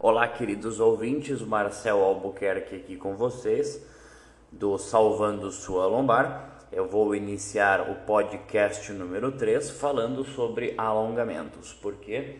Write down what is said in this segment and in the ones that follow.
Olá, queridos ouvintes, Marcel Albuquerque aqui com vocês, do Salvando Sua Lombar. Eu vou iniciar o podcast número 3 falando sobre alongamentos, porque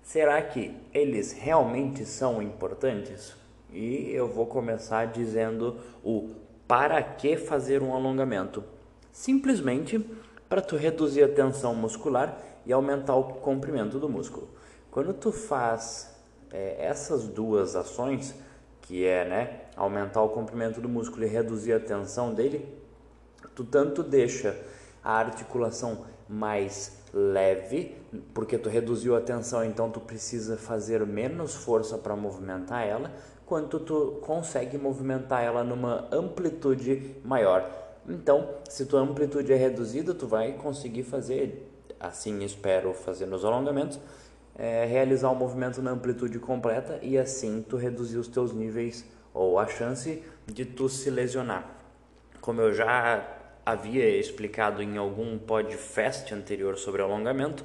será que eles realmente são importantes? E eu vou começar dizendo o para que fazer um alongamento. Simplesmente para tu reduzir a tensão muscular e aumentar o comprimento do músculo. Quando tu faz é, essas duas ações, que é né, aumentar o comprimento do músculo e reduzir a tensão dele, tu tanto deixa a articulação mais leve, porque tu reduziu a tensão, então tu precisa fazer menos força para movimentar ela, quanto tu consegue movimentar ela numa amplitude maior. Então, se tua amplitude é reduzida, tu vai conseguir fazer, assim espero fazer nos alongamentos, é, realizar o movimento na amplitude completa e assim tu reduzir os teus níveis ou a chance de tu se lesionar. Como eu já havia explicado em algum podcast anterior sobre alongamento,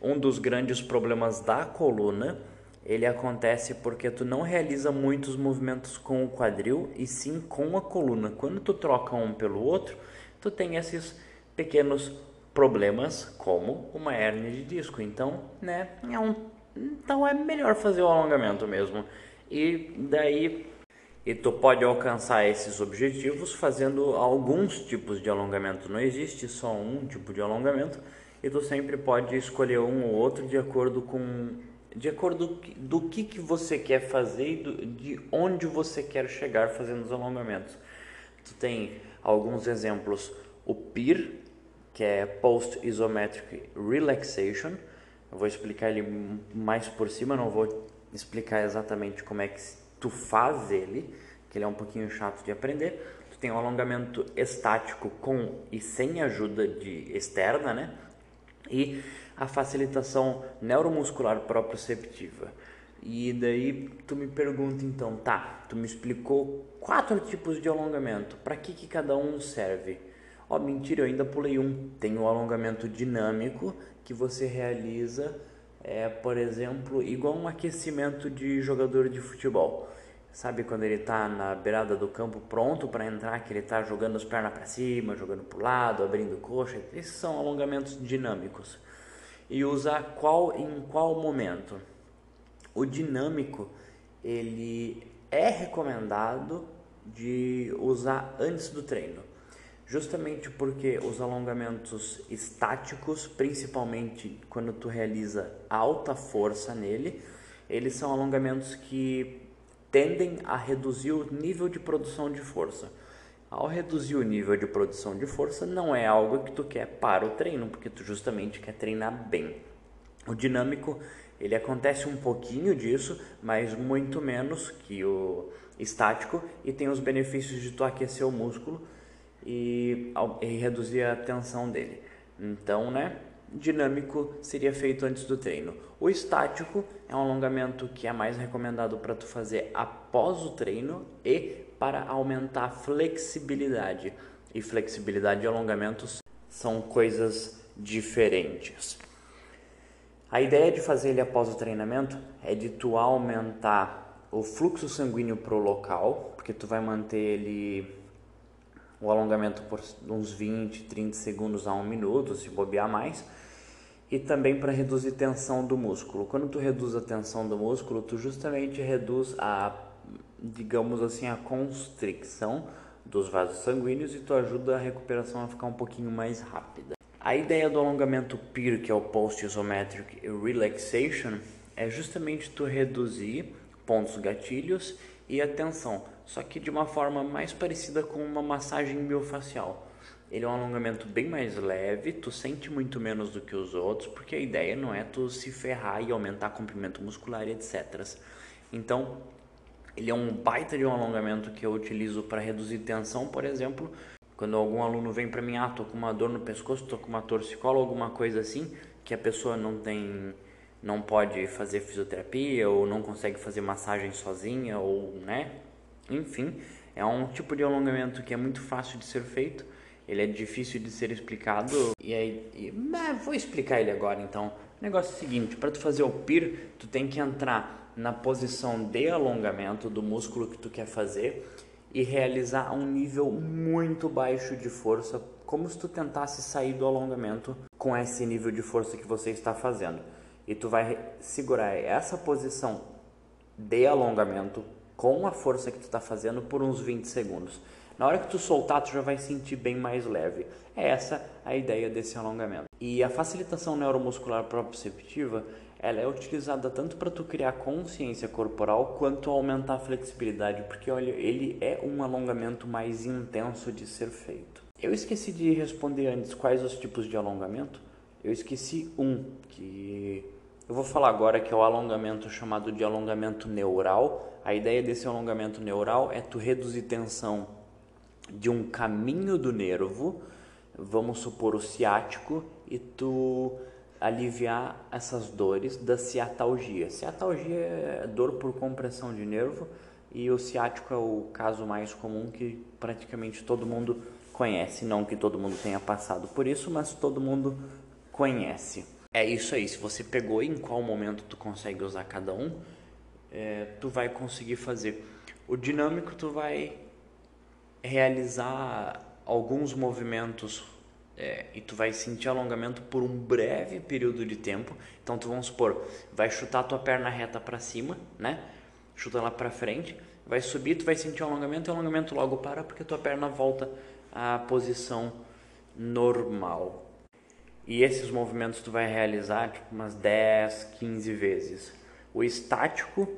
um dos grandes problemas da coluna ele acontece porque tu não realiza muitos movimentos com o quadril e sim com a coluna. Quando tu troca um pelo outro, tu tem esses pequenos problemas como uma hernia de disco. Então, né, é um, então é melhor fazer o alongamento mesmo. E daí e tu pode alcançar esses objetivos fazendo alguns tipos de alongamento. Não existe só um tipo de alongamento e tu sempre pode escolher um ou outro de acordo com de acordo do que, que você quer fazer e do, de onde você quer chegar fazendo os alongamentos. Tu tem alguns exemplos, o PIR, que é Post Isometric Relaxation. Eu vou explicar ele mais por cima, não vou explicar exatamente como é que tu faz ele, que ele é um pouquinho chato de aprender. Tu tem um alongamento estático com e sem ajuda de externa, né? E a facilitação neuromuscular proprioceptiva. E daí tu me pergunta então, tá, tu me explicou quatro tipos de alongamento, para que, que cada um serve? Ó, oh, mentira, eu ainda pulei um. Tem o alongamento dinâmico que você realiza, é, por exemplo, igual um aquecimento de jogador de futebol. Sabe quando ele está na beirada do campo pronto para entrar, que ele está jogando as pernas para cima, jogando para o lado, abrindo coxa? Esses são alongamentos dinâmicos. E usar qual em qual momento? O dinâmico, ele é recomendado de usar antes do treino justamente porque os alongamentos estáticos, principalmente quando tu realiza alta força nele, eles são alongamentos que tendem a reduzir o nível de produção de força. Ao reduzir o nível de produção de força, não é algo que tu quer para o treino, porque tu justamente quer treinar bem. O dinâmico, ele acontece um pouquinho disso, mas muito menos que o estático e tem os benefícios de tu aquecer o músculo e, e reduzir a tensão dele. Então, né? Dinâmico seria feito antes do treino. O estático é um alongamento que é mais recomendado para tu fazer após o treino e para aumentar a flexibilidade. E flexibilidade e alongamentos são coisas diferentes. A ideia de fazer ele após o treinamento é de tu aumentar o fluxo sanguíneo para o local, porque tu vai manter ele o alongamento por uns 20, 30 segundos a um minuto, se bobear mais, e também para reduzir tensão do músculo. Quando tu reduz a tensão do músculo, tu justamente reduz a, digamos assim, a constricção dos vasos sanguíneos e tu ajuda a recuperação a ficar um pouquinho mais rápida. A ideia do alongamento PIR, que é o Post Isometric Relaxation, é justamente tu reduzir pontos gatilhos e a tensão só que de uma forma mais parecida com uma massagem miofacial. Ele é um alongamento bem mais leve, tu sente muito menos do que os outros, porque a ideia não é tu se ferrar e aumentar comprimento muscular e etc. Então, ele é um baita de um alongamento que eu utilizo para reduzir tensão, por exemplo, quando algum aluno vem para mim, ah, tô com uma dor no pescoço, tô com uma torcicola, alguma coisa assim, que a pessoa não tem não pode fazer fisioterapia ou não consegue fazer massagem sozinha ou, né, enfim, é um tipo de alongamento que é muito fácil de ser feito, ele é difícil de ser explicado. E aí, e, vou explicar ele agora então. O negócio é o seguinte, para tu fazer o PIR, tu tem que entrar na posição de alongamento do músculo que tu quer fazer e realizar um nível muito baixo de força, como se tu tentasse sair do alongamento com esse nível de força que você está fazendo. E tu vai segurar essa posição de alongamento com a força que tu está fazendo por uns 20 segundos. Na hora que tu soltar, tu já vai sentir bem mais leve. É essa a ideia desse alongamento. E a facilitação neuromuscular proprioceptiva, ela é utilizada tanto para tu criar consciência corporal quanto aumentar a flexibilidade, porque olha, ele é um alongamento mais intenso de ser feito. Eu esqueci de responder antes quais os tipos de alongamento. Eu esqueci um que eu vou falar agora que é o alongamento chamado de alongamento neural. A ideia desse alongamento neural é tu reduzir tensão de um caminho do nervo, vamos supor o ciático, e tu aliviar essas dores da ciatalgia. Ciatalgia é dor por compressão de nervo e o ciático é o caso mais comum que praticamente todo mundo conhece, não que todo mundo tenha passado por isso, mas todo mundo conhece. É isso aí, se você pegou em qual momento tu consegue usar cada um, é, tu vai conseguir fazer. O dinâmico tu vai realizar alguns movimentos é, e tu vai sentir alongamento por um breve período de tempo. Então tu vamos supor, vai chutar tua perna reta para cima, né? Chuta ela para frente, vai subir, tu vai sentir alongamento e o alongamento logo para porque tua perna volta à posição normal. E esses movimentos tu vai realizar tipo umas 10, 15 vezes. O estático,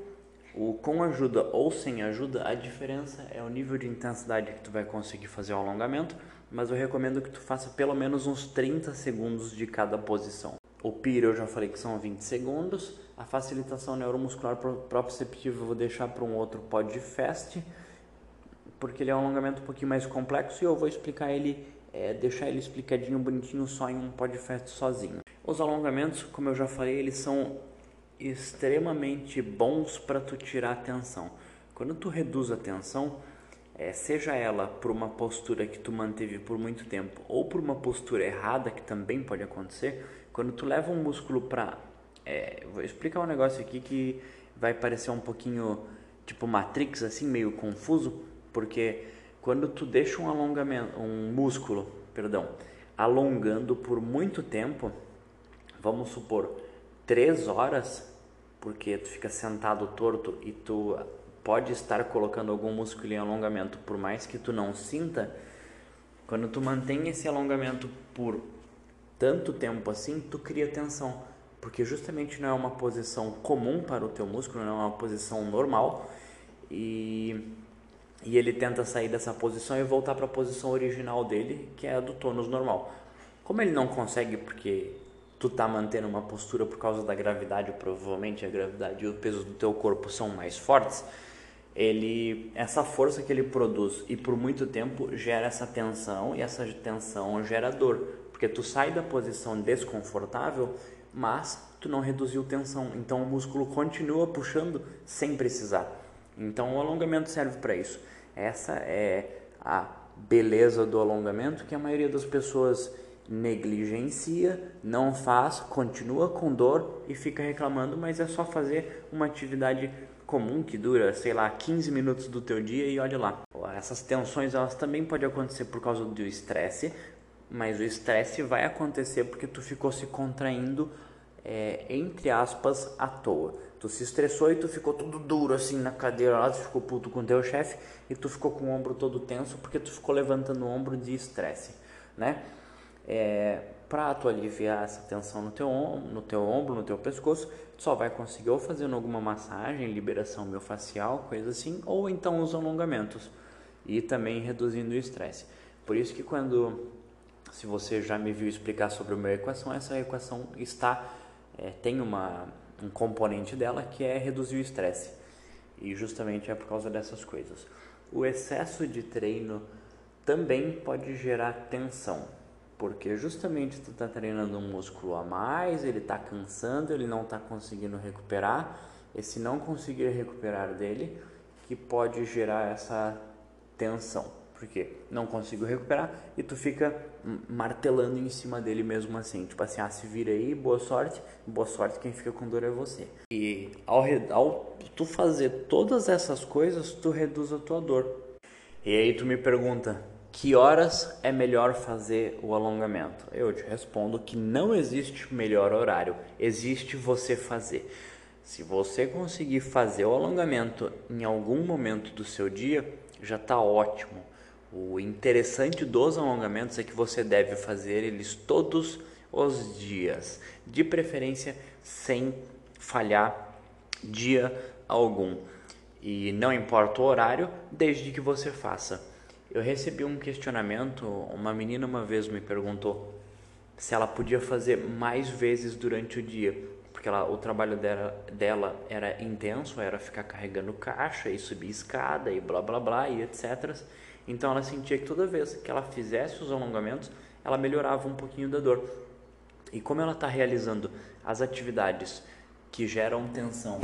o com ajuda ou sem ajuda, a diferença é o nível de intensidade que tu vai conseguir fazer o alongamento, mas eu recomendo que tu faça pelo menos uns 30 segundos de cada posição. O PIR eu já falei que são 20 segundos, a facilitação neuromuscular proprioceptiva eu vou deixar para um outro podcast, porque ele é um alongamento um pouquinho mais complexo e eu vou explicar ele é, deixar ele explicadinho, bonitinho, só em um podcast sozinho. Os alongamentos, como eu já falei, eles são extremamente bons para tu tirar a tensão. Quando tu reduz a tensão, é, seja ela por uma postura que tu manteve por muito tempo ou por uma postura errada, que também pode acontecer, quando tu leva um músculo para... É, vou explicar um negócio aqui que vai parecer um pouquinho tipo Matrix, assim, meio confuso, porque quando tu deixa um alongamento, um músculo, perdão, alongando por muito tempo, vamos supor três horas, porque tu fica sentado torto e tu pode estar colocando algum músculo em alongamento, por mais que tu não sinta, quando tu mantém esse alongamento por tanto tempo assim, tu cria tensão, porque justamente não é uma posição comum para o teu músculo, não é uma posição normal e e ele tenta sair dessa posição e voltar para a posição original dele, que é a do tônus normal. Como ele não consegue porque tu tá mantendo uma postura por causa da gravidade, provavelmente a gravidade e o peso do teu corpo são mais fortes, ele essa força que ele produz e por muito tempo gera essa tensão e essa tensão gera dor, porque tu sai da posição desconfortável, mas tu não reduziu tensão, então o músculo continua puxando sem precisar. Então o alongamento serve para isso. Essa é a beleza do alongamento que a maioria das pessoas negligencia, não faz, continua com dor e fica reclamando, mas é só fazer uma atividade comum que dura, sei lá, 15 minutos do teu dia e olha lá. Essas tensões elas também podem acontecer por causa do estresse, mas o estresse vai acontecer porque tu ficou se contraindo é, entre aspas à toa. Tu se estressou e tu ficou tudo duro assim na cadeira lá, tu ficou puto com teu chefe e tu ficou com o ombro todo tenso porque tu ficou levantando o ombro de estresse, né? É, para tu aliviar essa tensão no teu, no teu ombro, no teu pescoço, tu só vai conseguir ou fazendo alguma massagem, liberação miofascial, coisa assim, ou então os alongamentos e também reduzindo o estresse. Por isso que quando, se você já me viu explicar sobre uma equação, essa equação está, é, tem uma um componente dela que é reduzir o estresse. E justamente é por causa dessas coisas. O excesso de treino também pode gerar tensão, porque justamente tu está treinando um músculo a mais, ele está cansando, ele não está conseguindo recuperar. Esse não conseguir recuperar dele que pode gerar essa tensão. Porque não consigo recuperar e tu fica martelando em cima dele mesmo assim, tipo assim, ah, se vira aí, boa sorte, boa sorte, quem fica com dor é você. E ao, ao tu fazer todas essas coisas, tu reduz a tua dor. E aí tu me pergunta, que horas é melhor fazer o alongamento? Eu te respondo que não existe melhor horário, existe você fazer. Se você conseguir fazer o alongamento em algum momento do seu dia, já está ótimo. O interessante dos alongamentos é que você deve fazer eles todos os dias, de preferência sem falhar dia algum. E não importa o horário, desde que você faça. Eu recebi um questionamento, uma menina uma vez me perguntou se ela podia fazer mais vezes durante o dia porque ela, o trabalho dela, dela era intenso, era ficar carregando caixa e subir escada e blá blá blá e etc. Então ela sentia que toda vez que ela fizesse os alongamentos, ela melhorava um pouquinho da dor. E como ela está realizando as atividades que geram tensão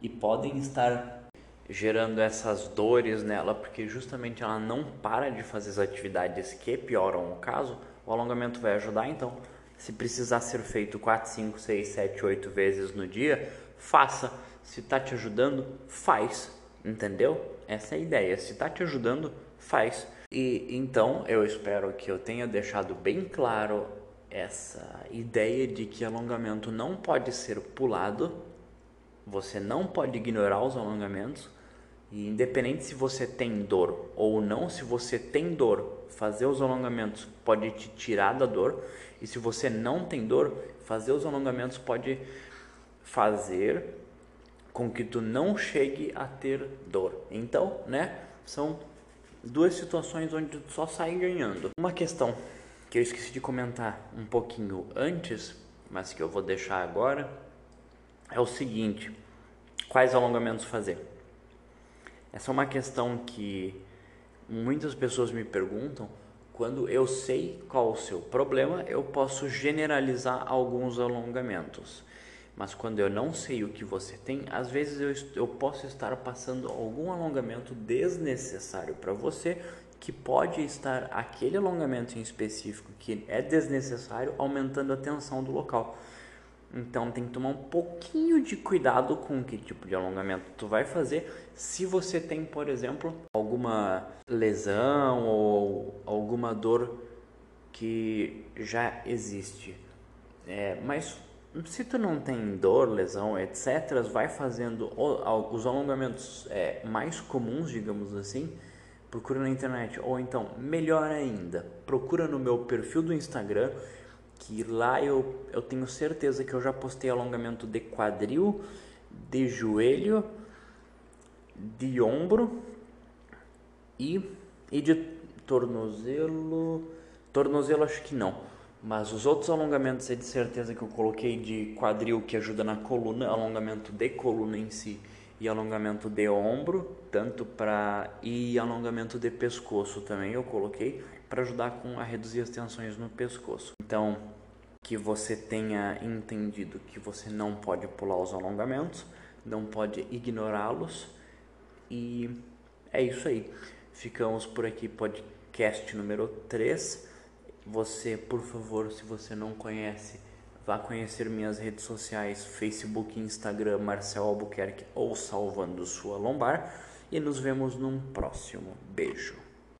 e podem estar gerando essas dores nela, porque justamente ela não para de fazer as atividades que pioram o caso, o alongamento vai ajudar então se precisar ser feito 4, 5, 6, 7, 8 vezes no dia, faça. Se está te ajudando, faz. Entendeu? Essa é a ideia. Se está te ajudando, faz. E então eu espero que eu tenha deixado bem claro essa ideia de que alongamento não pode ser pulado, você não pode ignorar os alongamentos, e independente se você tem dor ou não, se você tem dor, fazer os alongamentos pode te tirar da dor. E se você não tem dor, fazer os alongamentos pode fazer com que tu não chegue a ter dor. Então, né, são duas situações onde tu só sai ganhando. Uma questão que eu esqueci de comentar um pouquinho antes, mas que eu vou deixar agora, é o seguinte: quais alongamentos fazer? Essa é uma questão que muitas pessoas me perguntam. Quando eu sei qual o seu problema, eu posso generalizar alguns alongamentos. Mas quando eu não sei o que você tem, às vezes eu, eu posso estar passando algum alongamento desnecessário para você, que pode estar aquele alongamento em específico que é desnecessário, aumentando a tensão do local. Então tem que tomar um pouquinho de cuidado com que tipo de alongamento tu vai fazer. Se você tem, por exemplo, alguma lesão ou alguma dor que já existe. É, mas se tu não tem dor, lesão, etc., vai fazendo os alongamentos é, mais comuns, digamos assim, procura na internet. Ou então, melhor ainda, procura no meu perfil do Instagram que lá eu, eu tenho certeza que eu já postei alongamento de quadril, de joelho, de ombro e, e de tornozelo. Tornozelo acho que não, mas os outros alongamentos é de certeza que eu coloquei de quadril que ajuda na coluna, alongamento de coluna em si e alongamento de ombro, tanto para e alongamento de pescoço também eu coloquei para ajudar com a reduzir as tensões no pescoço. Então, que você tenha entendido que você não pode pular os alongamentos, não pode ignorá-los e é isso aí. Ficamos por aqui, podcast número 3. Você, por favor, se você não conhece, vá conhecer minhas redes sociais, Facebook, Instagram, Marcel Albuquerque ou Salvando Sua Lombar. E nos vemos num próximo. Beijo.